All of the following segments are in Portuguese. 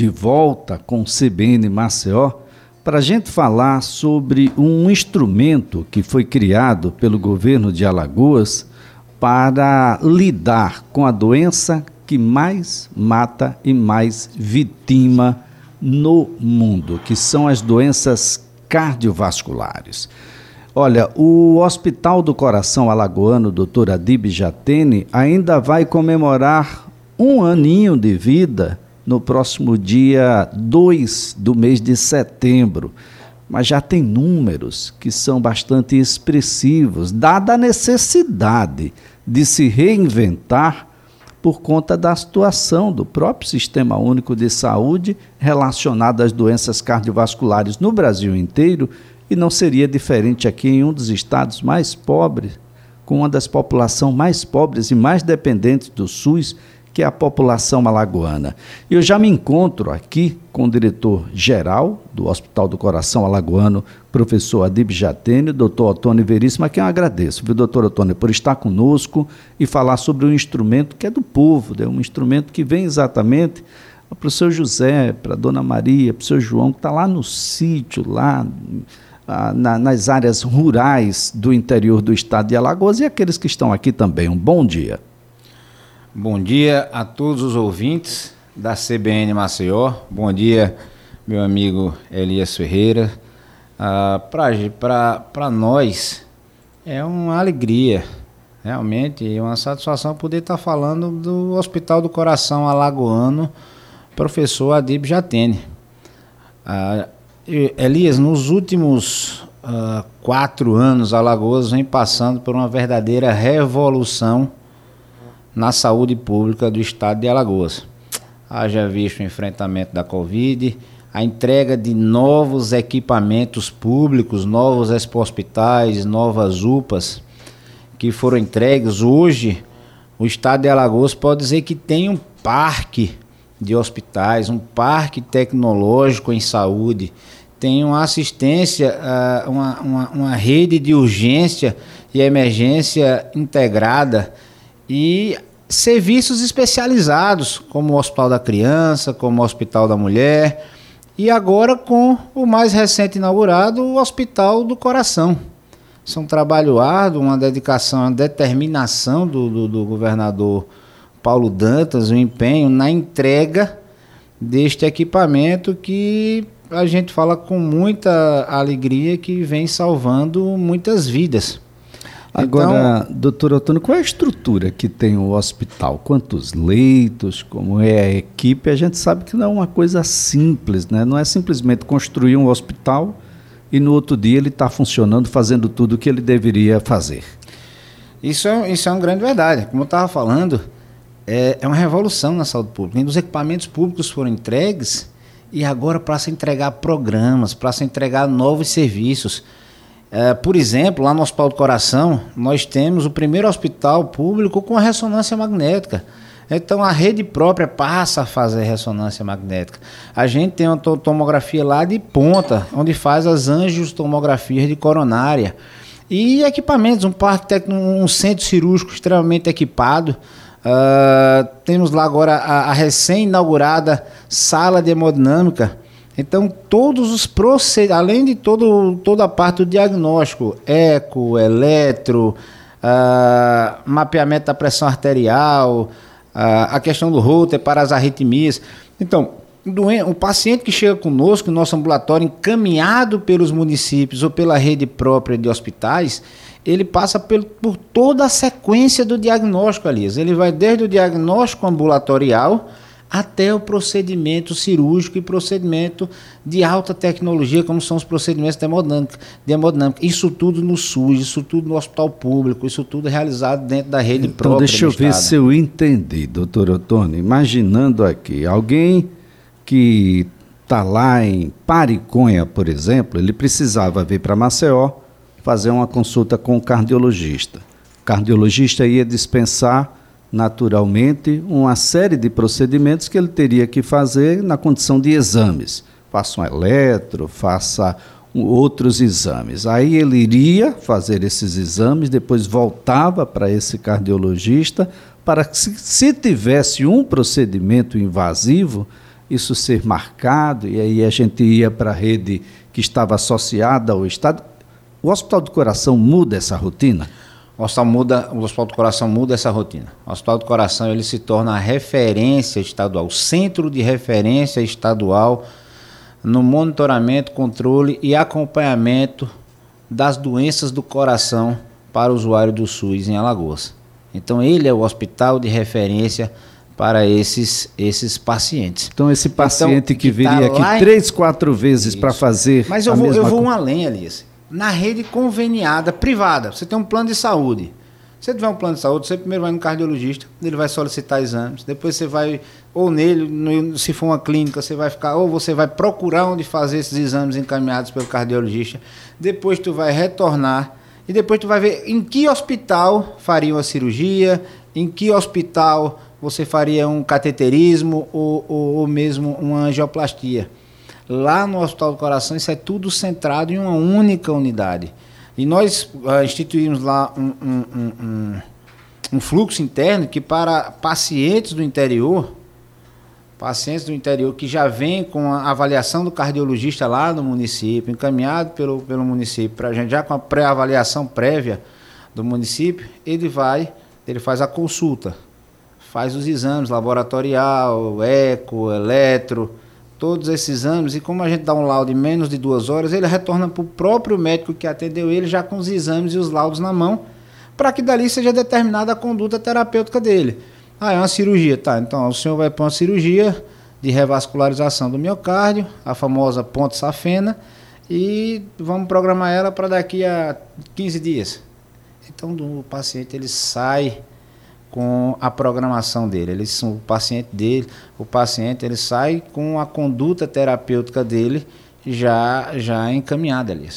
de volta com o CBN Maceió para a gente falar sobre um instrumento que foi criado pelo governo de Alagoas para lidar com a doença que mais mata e mais vitima no mundo, que são as doenças cardiovasculares. Olha, o Hospital do Coração Alagoano, Dr. Adib Jatene, ainda vai comemorar um aninho de vida no próximo dia 2 do mês de setembro. Mas já tem números que são bastante expressivos, dada a necessidade de se reinventar por conta da situação do próprio Sistema Único de Saúde relacionada às doenças cardiovasculares no Brasil inteiro, e não seria diferente aqui em um dos estados mais pobres, com uma das populações mais pobres e mais dependentes do SUS, que é a população alagoana. Eu já me encontro aqui com o diretor-geral do Hospital do Coração Alagoano, professor Adib Jatene, doutor Otônio Veríssimo, a quem eu agradeço, viu, doutor Otônio, por estar conosco e falar sobre um instrumento que é do povo, né? um instrumento que vem exatamente para o seu José, para a dona Maria, para o seu João, que está lá no sítio, lá ah, na, nas áreas rurais do interior do estado de Alagoas e aqueles que estão aqui também. Um bom dia. Bom dia a todos os ouvintes da CBN Maceió. Bom dia, meu amigo Elias Ferreira. Ah, Para nós é uma alegria, realmente, uma satisfação poder estar falando do Hospital do Coração Alagoano, professor Adib Jatene. Ah, Elias, nos últimos ah, quatro anos, Alagoas vem passando por uma verdadeira revolução na saúde pública do estado de Alagoas. Haja visto o enfrentamento da Covid, a entrega de novos equipamentos públicos, novos hospitais, novas UPAs que foram entregues. Hoje, o estado de Alagoas pode dizer que tem um parque de hospitais, um parque tecnológico em saúde, tem uma assistência, ah, uma, uma, uma rede de urgência e emergência integrada e serviços especializados, como o Hospital da Criança, como o Hospital da Mulher, e agora com o mais recente inaugurado, o Hospital do Coração. Isso é um trabalho árduo, uma dedicação, uma determinação do, do, do governador Paulo Dantas, um empenho na entrega deste equipamento que a gente fala com muita alegria que vem salvando muitas vidas. Agora, então, doutor Otônio, qual é a estrutura que tem o hospital? Quantos leitos? Como é a equipe? A gente sabe que não é uma coisa simples, né? Não é simplesmente construir um hospital e no outro dia ele está funcionando, fazendo tudo o que ele deveria fazer. Isso é, isso é uma grande verdade. Como eu estava falando, é, é uma revolução na saúde pública. Os equipamentos públicos foram entregues e agora para se entregar programas, para se entregar novos serviços. É, por exemplo, lá no Hospital do Coração, nós temos o primeiro hospital público com ressonância magnética. Então a rede própria passa a fazer ressonância magnética. A gente tem uma tomografia lá de ponta, onde faz as angiotomografias de coronária. E equipamentos, um parque um centro cirúrgico extremamente equipado. Uh, temos lá agora a, a recém-inaugurada sala de hemodinâmica então, todos os procedimentos, além de todo, toda a parte do diagnóstico, eco, eletro, uh, mapeamento da pressão arterial, uh, a questão do router para as arritmias. Então, o paciente que chega conosco no nosso ambulatório, encaminhado pelos municípios ou pela rede própria de hospitais, ele passa por, por toda a sequência do diagnóstico, Aliás. Ele vai desde o diagnóstico ambulatorial até o procedimento cirúrgico e procedimento de alta tecnologia, como são os procedimentos de hemodinâmica. De hemodinâmica. Isso tudo no SUS, isso tudo no hospital público, isso tudo é realizado dentro da rede então, própria. Deixa eu ver se eu entendi, doutor Otônio. Imaginando aqui, alguém que está lá em Pariconha, por exemplo, ele precisava vir para Maceió fazer uma consulta com o cardiologista. O cardiologista ia dispensar naturalmente, uma série de procedimentos que ele teria que fazer na condição de exames. Faça um eletro, faça outros exames. Aí ele iria fazer esses exames, depois voltava para esse cardiologista para que, se tivesse um procedimento invasivo, isso ser marcado e aí a gente ia para a rede que estava associada ao Estado. O Hospital do Coração muda essa rotina? O hospital, muda, o hospital do Coração muda essa rotina. O Hospital do Coração ele se torna a referência estadual, o centro de referência estadual no monitoramento, controle e acompanhamento das doenças do coração para o usuário do SUS em Alagoas. Então ele é o hospital de referência para esses, esses pacientes. Então esse paciente então, que, que viria tá aqui três, quatro vezes para fazer. Mas eu vou, eu vou um além, Alice na rede conveniada, privada. Você tem um plano de saúde. Se você tiver um plano de saúde, você primeiro vai no cardiologista, ele vai solicitar exames, depois você vai, ou nele, no, se for uma clínica, você vai ficar, ou você vai procurar onde fazer esses exames encaminhados pelo cardiologista, depois tu vai retornar e depois tu vai ver em que hospital faria uma cirurgia, em que hospital você faria um cateterismo ou, ou, ou mesmo uma angioplastia. Lá no Hospital do Coração, isso é tudo centrado em uma única unidade. E nós uh, instituímos lá um, um, um, um, fluxo interno que para pacientes do interior, pacientes do interior que já vêm com a avaliação do cardiologista lá no município, encaminhado pelo, pelo município, para a gente já com a pré-avaliação prévia do município, ele vai, ele faz a consulta, faz os exames laboratorial, eco, eletro, todos esses exames e como a gente dá um laudo em menos de duas horas, ele retorna para o próprio médico que atendeu ele já com os exames e os laudos na mão, para que dali seja determinada a conduta terapêutica dele. Ah, é uma cirurgia, tá? Então o senhor vai para uma cirurgia de revascularização do miocárdio, a famosa ponte safena, e vamos programar ela para daqui a 15 dias. Então o paciente ele sai com a programação dele. Eles o paciente dele, o paciente ele sai com a conduta terapêutica dele já já encaminhada ali.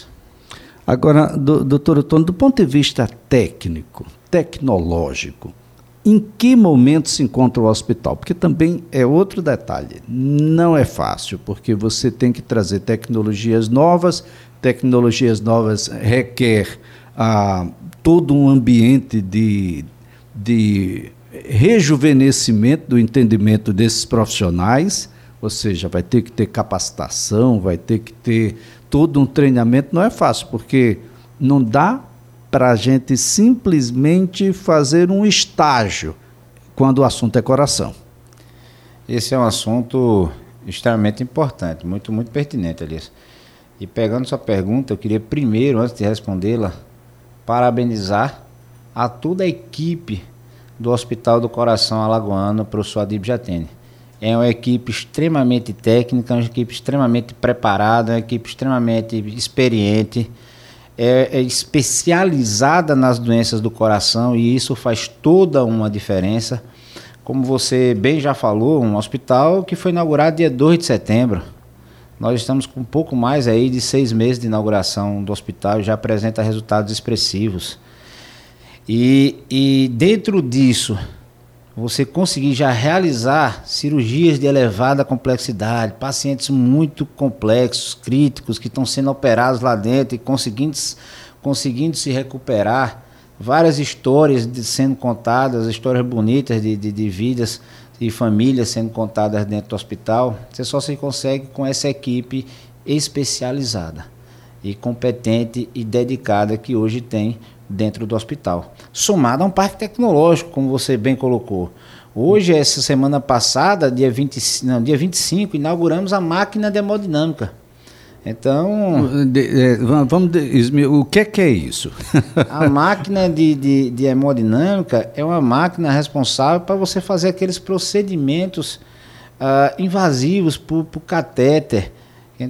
Agora, do, doutor Otônio, do ponto de vista técnico, tecnológico, em que momento se encontra o hospital? Porque também é outro detalhe. Não é fácil, porque você tem que trazer tecnologias novas. Tecnologias novas requer ah, todo um ambiente de, de rejuvenescimento do entendimento desses profissionais, ou seja, vai ter que ter capacitação, vai ter que ter todo um treinamento. Não é fácil, porque não dá para a gente simplesmente fazer um estágio quando o assunto é coração. Esse é um assunto extremamente importante, muito, muito pertinente, Alice. E pegando sua pergunta, eu queria primeiro, antes de respondê-la, parabenizar a toda a equipe do Hospital do Coração Alagoano, professor Adib Jatene. É uma equipe extremamente técnica, uma equipe extremamente preparada, uma equipe extremamente experiente, é, é especializada nas doenças do coração e isso faz toda uma diferença. Como você bem já falou, um hospital que foi inaugurado dia 2 de setembro. Nós estamos com um pouco mais aí de seis meses de inauguração do hospital e já apresenta resultados expressivos. E, e dentro disso, você conseguir já realizar cirurgias de elevada complexidade, pacientes muito complexos, críticos, que estão sendo operados lá dentro e conseguindo, conseguindo se recuperar. Várias histórias de, sendo contadas, histórias bonitas de, de, de vidas e famílias sendo contadas dentro do hospital. Você só se consegue com essa equipe especializada e competente e dedicada que hoje tem dentro do hospital. Somado a um parque tecnológico, como você bem colocou. Hoje, essa semana passada, dia, 20, não, dia 25, inauguramos a máquina de hemodinâmica. Então. De, é, vamos, de, o que é, que é isso? a máquina de, de, de hemodinâmica é uma máquina responsável para você fazer aqueles procedimentos uh, invasivos para o catéter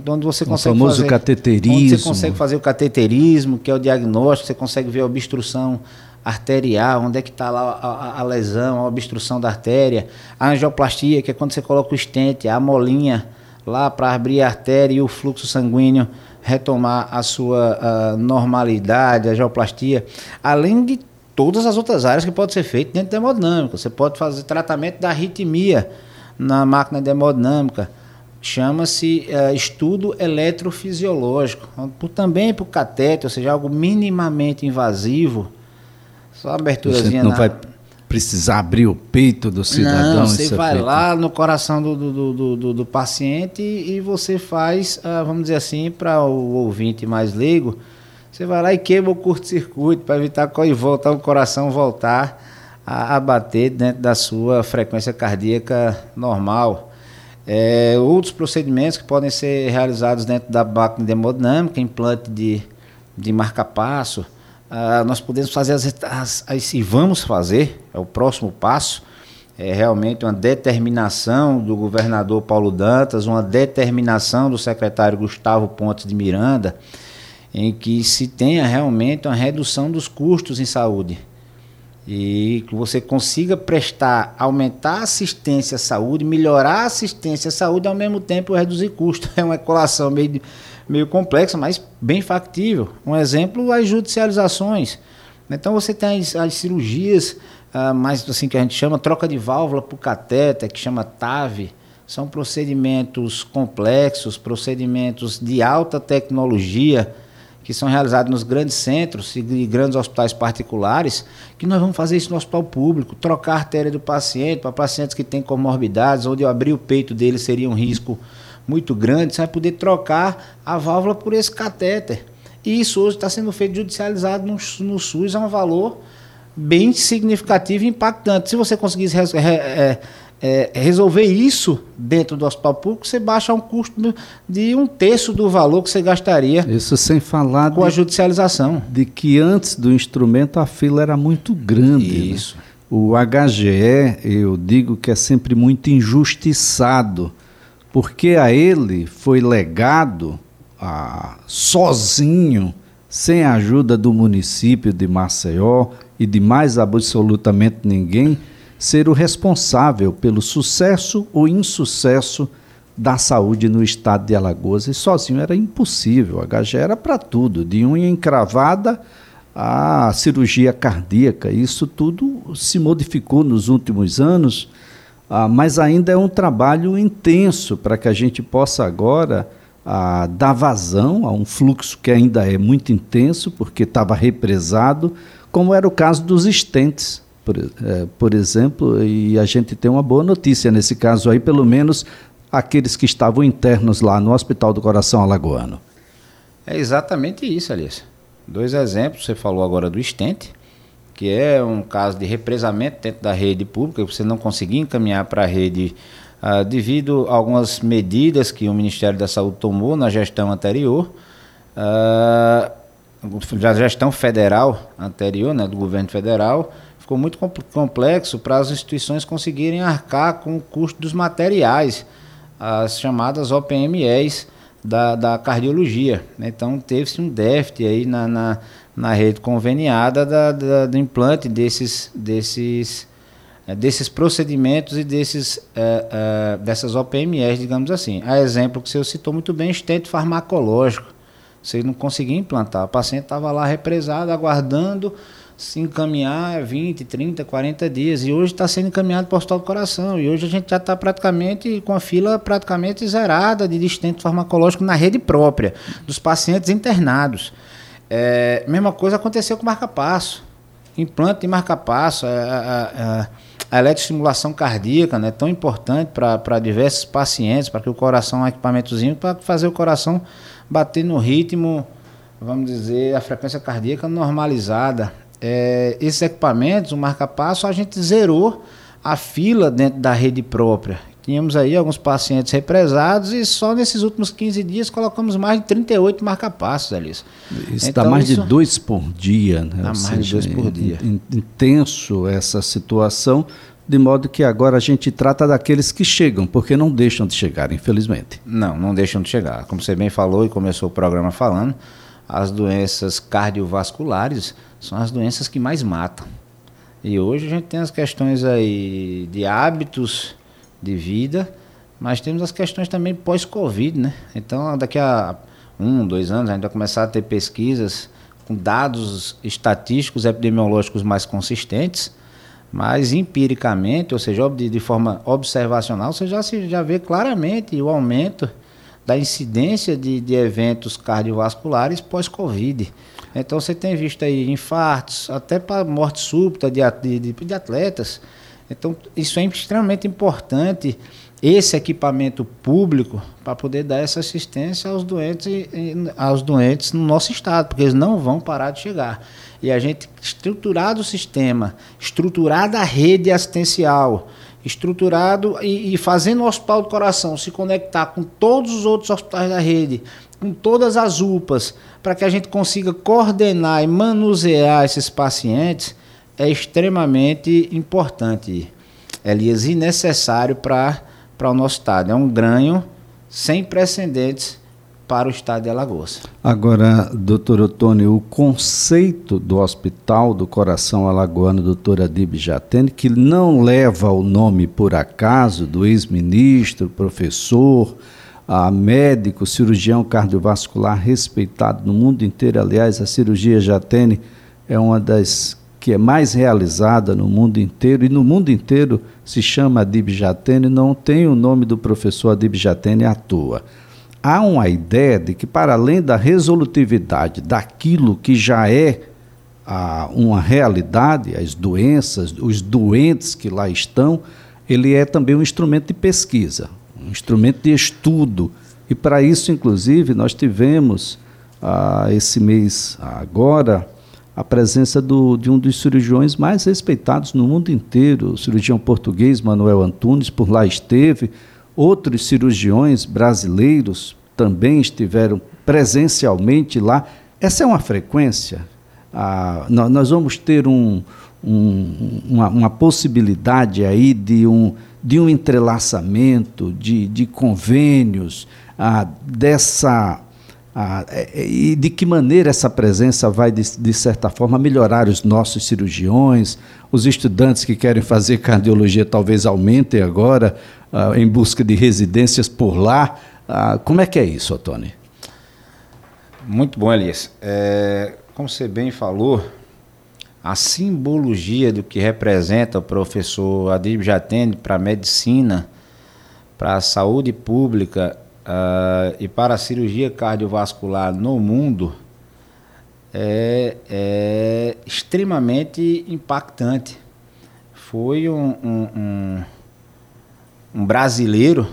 onde você consegue o famoso fazer, cateterismo. Você consegue fazer o cateterismo, que é o diagnóstico, você consegue ver a obstrução arterial, onde é que está lá a, a, a, lesão, a obstrução da artéria, a angioplastia, que é quando você coloca o estente, a molinha lá para abrir a artéria e o fluxo sanguíneo retomar a sua a normalidade, a angioplastia, além de todas as outras áreas que pode ser feito dentro da hemodinâmica. Você pode fazer tratamento da arritmia na máquina de hemodinâmica, chama-se uh, estudo eletrofisiológico, também para o catete, ou seja, algo minimamente invasivo, só aberturazinha não na... vai precisar abrir o peito do cidadão. Não, você vai feito. lá no coração do, do, do, do, do paciente e, você faz, ah, vamos dizer assim, para o ouvinte mais leigo, você vai lá e queima o curto-circuito para evitar que voltar o coração voltar a, a, bater dentro da sua frequência cardíaca normal. É, outros procedimentos que podem ser realizados dentro da máquina de hemodinâmica, implante de, de marca-passo, ah, nós podemos fazer as, as, as, e vamos fazer, é o próximo passo, é realmente uma determinação do governador Paulo Dantas, uma determinação do secretário Gustavo Pontes de Miranda, em que se tenha realmente uma redução dos custos em saúde e que você consiga prestar, aumentar a assistência à saúde, melhorar a assistência à saúde ao mesmo tempo reduzir custos. É uma equação meio meio complexa, mas bem factível. Um exemplo, as judicializações. Então você tem as, as cirurgias, ah, mais assim que a gente chama troca de válvula por catéter, que chama TAV. São procedimentos complexos, procedimentos de alta tecnologia, que são realizados nos grandes centros e grandes hospitais particulares, que nós vamos fazer isso no hospital público, trocar a artéria do paciente para pacientes que têm comorbidades, onde eu abrir o peito dele seria um risco muito grande, você vai poder trocar a válvula por esse catéter. E isso hoje está sendo feito judicializado no, no SUS a um valor bem significativo e impactante. Se você conseguisse é, é, resolver isso dentro do hospital público, você baixa um custo de um terço do valor que você gastaria. Isso sem falar com de, a judicialização. De que antes do instrumento a fila era muito grande. Né? Isso. Né? O HGE, eu digo que é sempre muito injustiçado porque a ele foi legado, ah, sozinho, sem a ajuda do município de Maceió e de mais absolutamente ninguém, ser o responsável pelo sucesso ou insucesso da saúde no estado de Alagoas. E sozinho era impossível. A HG era para tudo, de unha encravada à cirurgia cardíaca. Isso tudo se modificou nos últimos anos ah, mas ainda é um trabalho intenso para que a gente possa agora ah, dar vazão a um fluxo que ainda é muito intenso, porque estava represado, como era o caso dos estentes, por, eh, por exemplo, e a gente tem uma boa notícia nesse caso aí, pelo menos aqueles que estavam internos lá no Hospital do Coração Alagoano. É exatamente isso, Alice. Dois exemplos, você falou agora do estente, que é um caso de represamento dentro da rede pública, você não conseguir encaminhar para a rede uh, devido a algumas medidas que o Ministério da Saúde tomou na gestão anterior, uh, da gestão federal anterior, né, do governo federal, ficou muito complexo para as instituições conseguirem arcar com o custo dos materiais, as chamadas OPMEs da, da cardiologia. Então teve-se um déficit aí na, na na rede conveniada da, da, do implante desses, desses, é, desses procedimentos e desses, é, é, dessas OPMS, digamos assim. A exemplo que você citou muito bem, estente farmacológico. Você não conseguia implantar. O paciente estava lá represado, aguardando se encaminhar 20, 30, 40 dias. E hoje está sendo encaminhado para o Hospital do Coração. E hoje a gente já está praticamente com a fila praticamente zerada de estente farmacológico na rede própria, dos pacientes internados. É, mesma coisa aconteceu com marca-passo. Implante de marca-passo, a, a, a, a eletroestimulação cardíaca, né, tão importante para diversos pacientes, para que o coração, um equipamentozinho, para fazer o coração bater no ritmo, vamos dizer, a frequência cardíaca normalizada. É, esses equipamentos, o marca-passo, a gente zerou a fila dentro da rede própria. Tínhamos aí alguns pacientes represados e só nesses últimos 15 dias colocamos mais de 38 marca-passos, Alice. Isso então, dá mais isso de dois por dia, né? Dá mais seja, de dois por dia. Intenso essa situação, de modo que agora a gente trata daqueles que chegam, porque não deixam de chegar, infelizmente. Não, não deixam de chegar. Como você bem falou e começou o programa falando, as doenças cardiovasculares são as doenças que mais matam. E hoje a gente tem as questões aí de hábitos de vida, mas temos as questões também pós-Covid, né? Então, daqui a um, dois anos, a gente vai começar a ter pesquisas com dados estatísticos, epidemiológicos mais consistentes, mas empiricamente, ou seja, de, de forma observacional, você já, se, já vê claramente o aumento da incidência de, de eventos cardiovasculares pós-Covid. Então você tem visto aí infartos, até para morte súbita de, de, de atletas. Então isso é extremamente importante esse equipamento público para poder dar essa assistência aos doentes, aos doentes no nosso estado, porque eles não vão parar de chegar. E a gente estruturado o sistema, estruturada a rede assistencial, estruturado e, e fazendo o Hospital do Coração se conectar com todos os outros hospitais da rede, com todas as UPAs, para que a gente consiga coordenar e manusear esses pacientes, é extremamente importante, Elias, e necessário para o nosso estado. É um ganho sem precedentes para o estado de Alagoas. Agora, doutor Otônio, o conceito do Hospital do Coração Alagoano, doutor Adib Jatene, que não leva o nome por acaso do ex-ministro, professor, a médico, cirurgião cardiovascular respeitado no mundo inteiro. Aliás, a cirurgia Jatene é uma das que é mais realizada no mundo inteiro, e no mundo inteiro se chama Adib Jatene, não tem o nome do professor Adib Jatene à toa. Há uma ideia de que, para além da resolutividade daquilo que já é uma realidade, as doenças, os doentes que lá estão, ele é também um instrumento de pesquisa, instrumento de estudo. E para isso, inclusive, nós tivemos ah, esse mês agora a presença do, de um dos cirurgiões mais respeitados no mundo inteiro, o cirurgião português Manuel Antunes, por lá esteve. Outros cirurgiões brasileiros também estiveram presencialmente lá. Essa é uma frequência. Ah, nós vamos ter um, um, uma, uma, possibilidade aí de um, de um entrelaçamento, de, de convênios, ah, dessa ah, é, é, e de que maneira essa presença vai, de, de, certa forma, melhorar os nossos cirurgiões, os estudantes que querem fazer cardiologia talvez aumentem agora ah, em busca de residências por lá. Ah, como é que é isso, Tony? Muito bom, Elias. É, como você bem falou, a simbologia do que representa o professor Adib Jatene para a medicina, para a saúde pública uh, e para a cirurgia cardiovascular no mundo é, é extremamente impactante. Foi um, um, um, um, brasileiro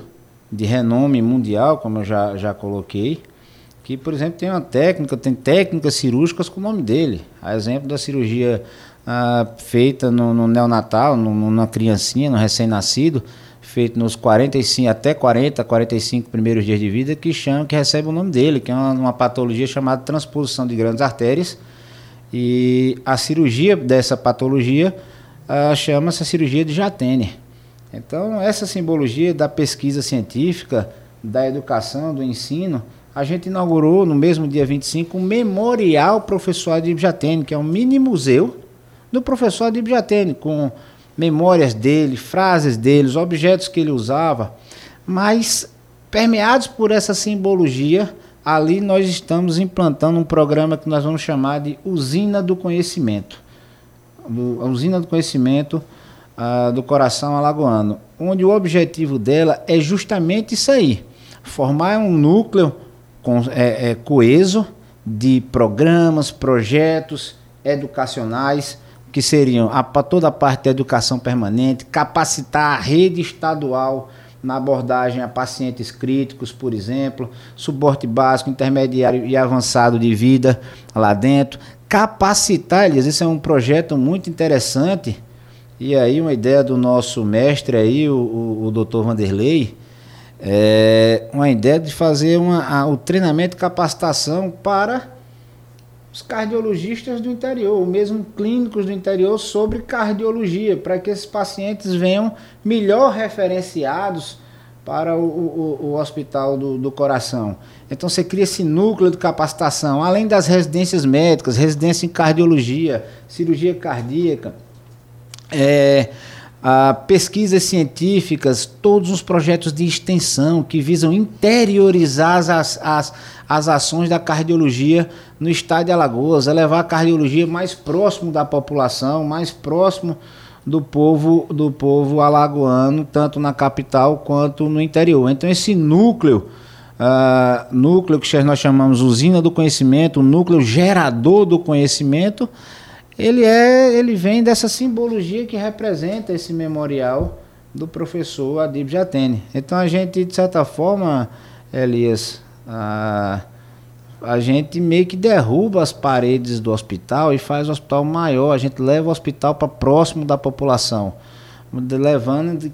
de renome mundial, como eu já, já coloquei, que, por exemplo, tem uma técnica, tem técnicas cirúrgicas com o nome dele. A exemplo da cirurgia uh, feita no, no neonatal, no, numa criancinha, no recém-nascido, feito nos 45 até 40, 45 primeiros dias de vida que chama, que recebe o nome dele, que é uma, uma patologia chamada transposição de grandes artérias. E a cirurgia dessa patologia uh, chama-se cirurgia de Jatene. Então, essa simbologia da pesquisa científica, da educação, do ensino, a gente inaugurou no mesmo dia 25 um memorial professor Adib Jatene, que é um mini museu do professor Adib Jatene, com memórias dele, frases dele, os objetos que ele usava, mas permeados por essa simbologia, ali nós estamos implantando um programa que nós vamos chamar de Usina do Conhecimento. A Usina do Conhecimento uh, do Coração Alagoano, onde o objetivo dela é justamente isso aí, formar um núcleo com, é, é, coeso de programas, projetos educacionais, que seriam a, toda a parte da educação permanente, capacitar a rede estadual na abordagem a pacientes críticos, por exemplo, suporte básico, intermediário e avançado de vida lá dentro, capacitar eles. Esse é um projeto muito interessante. E aí uma ideia do nosso mestre aí, o, o, o Dr. Vanderlei, é uma ideia de fazer uma, a, o treinamento e capacitação para os cardiologistas do interior, ou mesmo clínicos do interior sobre cardiologia, para que esses pacientes venham melhor referenciados para o, o, o hospital do, do, coração. Então você cria esse núcleo de capacitação, além das residências médicas, residência em cardiologia, cirurgia cardíaca, é, a pesquisas científicas, todos os projetos de extensão que visam interiorizar as, as, as ações da cardiologia no estado de Alagoas, levar a cardiologia mais próximo da população, mais próximo do povo do povo alagoano, tanto na capital quanto no interior. Então esse núcleo uh, núcleo que nós chamamos usina do conhecimento, núcleo gerador do conhecimento, ele é, ele vem dessa simbologia que representa esse memorial do professor Adib Jatene. Então a gente, de certa forma, Elias, a, a gente meio que derruba as paredes do hospital e faz o hospital maior. A gente leva o hospital para próximo da população, levando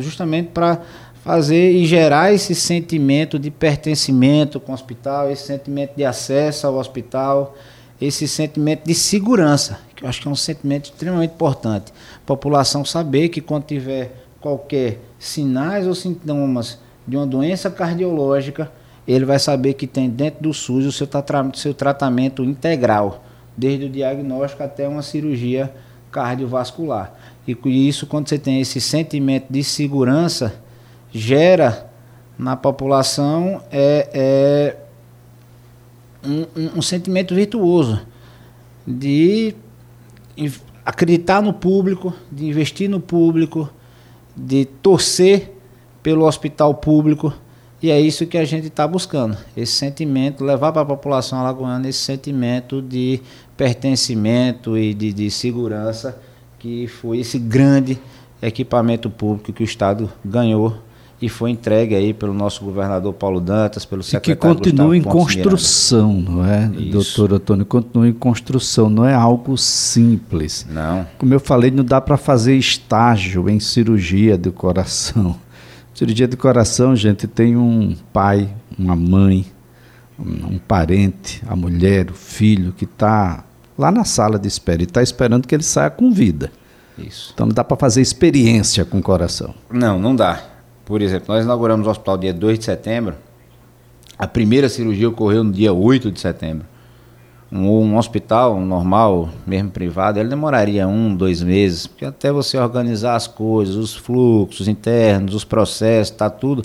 justamente para fazer e gerar esse sentimento de pertencimento com o hospital, esse sentimento de acesso ao hospital, esse sentimento de segurança que eu acho que é um sentimento extremamente importante. A população saber que quando tiver qualquer sinais ou sintomas de uma doença cardiológica, ele vai saber que tem dentro do SUS o seu, tra seu tratamento integral, desde o diagnóstico até uma cirurgia cardiovascular. E isso, quando você tem esse sentimento de segurança, gera na população é, é um, um, um sentimento virtuoso de acreditar no público, de investir no público, de torcer pelo hospital público. E é isso que a gente está buscando. Esse sentimento, levar para a população alagoana esse sentimento de pertencimento e de, de segurança, que foi esse grande equipamento público que o Estado ganhou e foi entregue aí pelo nosso governador Paulo Dantas, pelo secretário E que continua em construção, não é, Isso. doutor Antônio? Continua em construção, não é algo simples. Não. Como eu falei, não dá para fazer estágio em cirurgia do coração. Cirurgia do coração, gente, tem um pai, uma mãe, um parente, a mulher, o filho que está lá na sala de espera e está esperando que ele saia com vida. Isso. Então não dá para fazer experiência com o coração. Não, não dá. Por exemplo, nós inauguramos o hospital dia 2 de setembro. A primeira cirurgia ocorreu no dia 8 de setembro. Um, um hospital normal, mesmo privado, ele demoraria um, dois meses, porque até você organizar as coisas, os fluxos internos, os processos, tá tudo.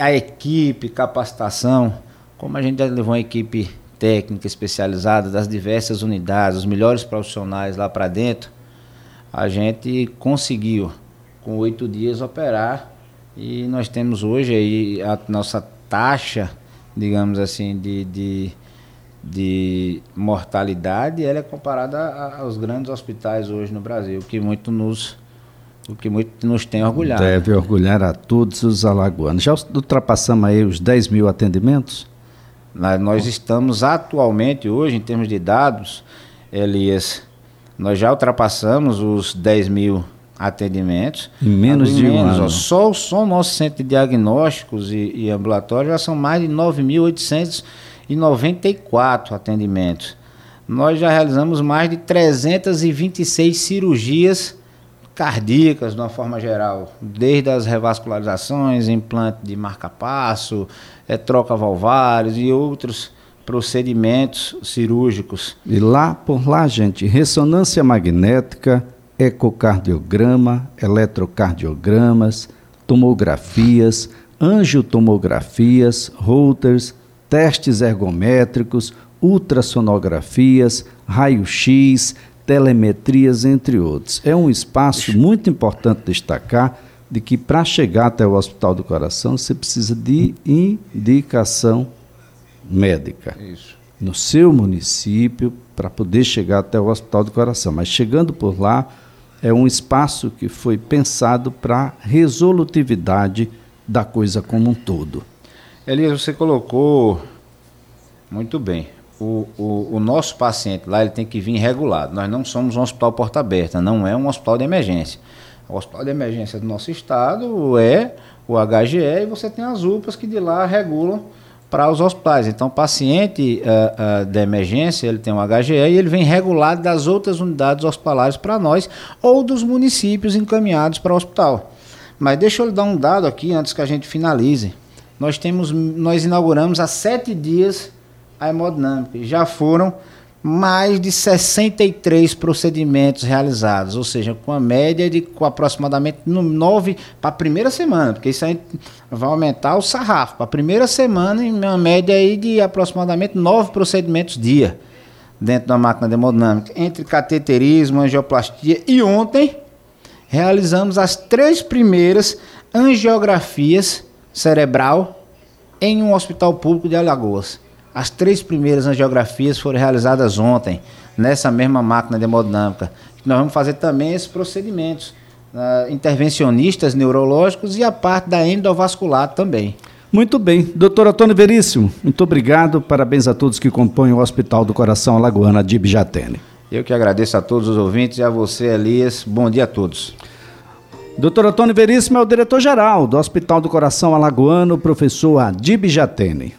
A equipe, capacitação, como a gente já levou uma equipe técnica especializada das diversas unidades, os melhores profissionais lá para dentro, a gente conseguiu, com oito dias, operar e nós temos hoje aí a nossa taxa, digamos assim, de, de, de mortalidade, ela é comparada aos grandes hospitais hoje no Brasil, que muito nos o que muito nos tem orgulhado. Deve orgulhar a todos os alagoanos. Já ultrapassamos aí os 10 mil atendimentos? Nós estamos atualmente, hoje, em termos de dados, Elias, nós já ultrapassamos os 10 mil atendimentos. Em menos de um ano. só, só o nosso centro de diagnósticos e, e ambulatório já são mais de 9.894 atendimentos. Nós já realizamos mais de 326 cirurgias cardíacas de uma forma geral, desde as revascularizações, implante de marca-passo, é, troca valvares e outros procedimentos cirúrgicos. E lá, por lá, gente, ressonância magnética, ecocardiograma, eletrocardiogramas, tomografias, angiotomografias, routers, testes ergométricos, ultrassonografias, raio-x, telemetrias, entre outros. É um espaço muito importante destacar de que para chegar até o Hospital do Coração você precisa de indicação médica. Isso. No seu município, para poder chegar até o Hospital do Coração. Mas chegando por lá, é um espaço que foi pensado para resolutividade da coisa como um todo. Elias, você colocou muito bem. O, o, o, nosso paciente lá ele tem que vir regulado. Nós não somos um hospital porta aberta, não é um hospital de emergência. O hospital de emergência do nosso estado é o HGE e você tem as UPAs que de lá regulam para os hospitais. Então, o paciente uh, uh, da emergência, ele tem um HGE e ele vem regulado das outras unidades hospitalares para nós ou dos municípios encaminhados para o hospital. Mas deixa eu lhe dar um dado aqui antes que a gente finalize. Nós temos, nós inauguramos há sete dias a hemodinâmica. Já foram mais de 63 procedimentos realizados, ou seja, com a média de com aproximadamente 9 para a primeira semana, porque isso aí vai aumentar o sarrafo. Para a primeira semana, em uma média aí de aproximadamente 9 procedimentos dia dentro da máquina hemodinâmica, entre cateterismo, angioplastia e ontem realizamos as três primeiras angiografias cerebral em um hospital público de Alagoas. As três primeiras angiografias foram realizadas ontem, nessa mesma máquina de hemodinâmica. Nós vamos fazer também esses procedimentos uh, intervencionistas neurológicos e a parte da endovascular também. Muito bem. Doutor Antônio Veríssimo, muito obrigado. Parabéns a todos que compõem o Hospital do Coração Alagoana de Ibijatene. Eu que agradeço a todos os ouvintes e a você, Elias. Bom dia a todos. Doutor Antônio Veríssimo é o diretor-geral do Hospital do Coração Alagoano, professor Adib Jatene.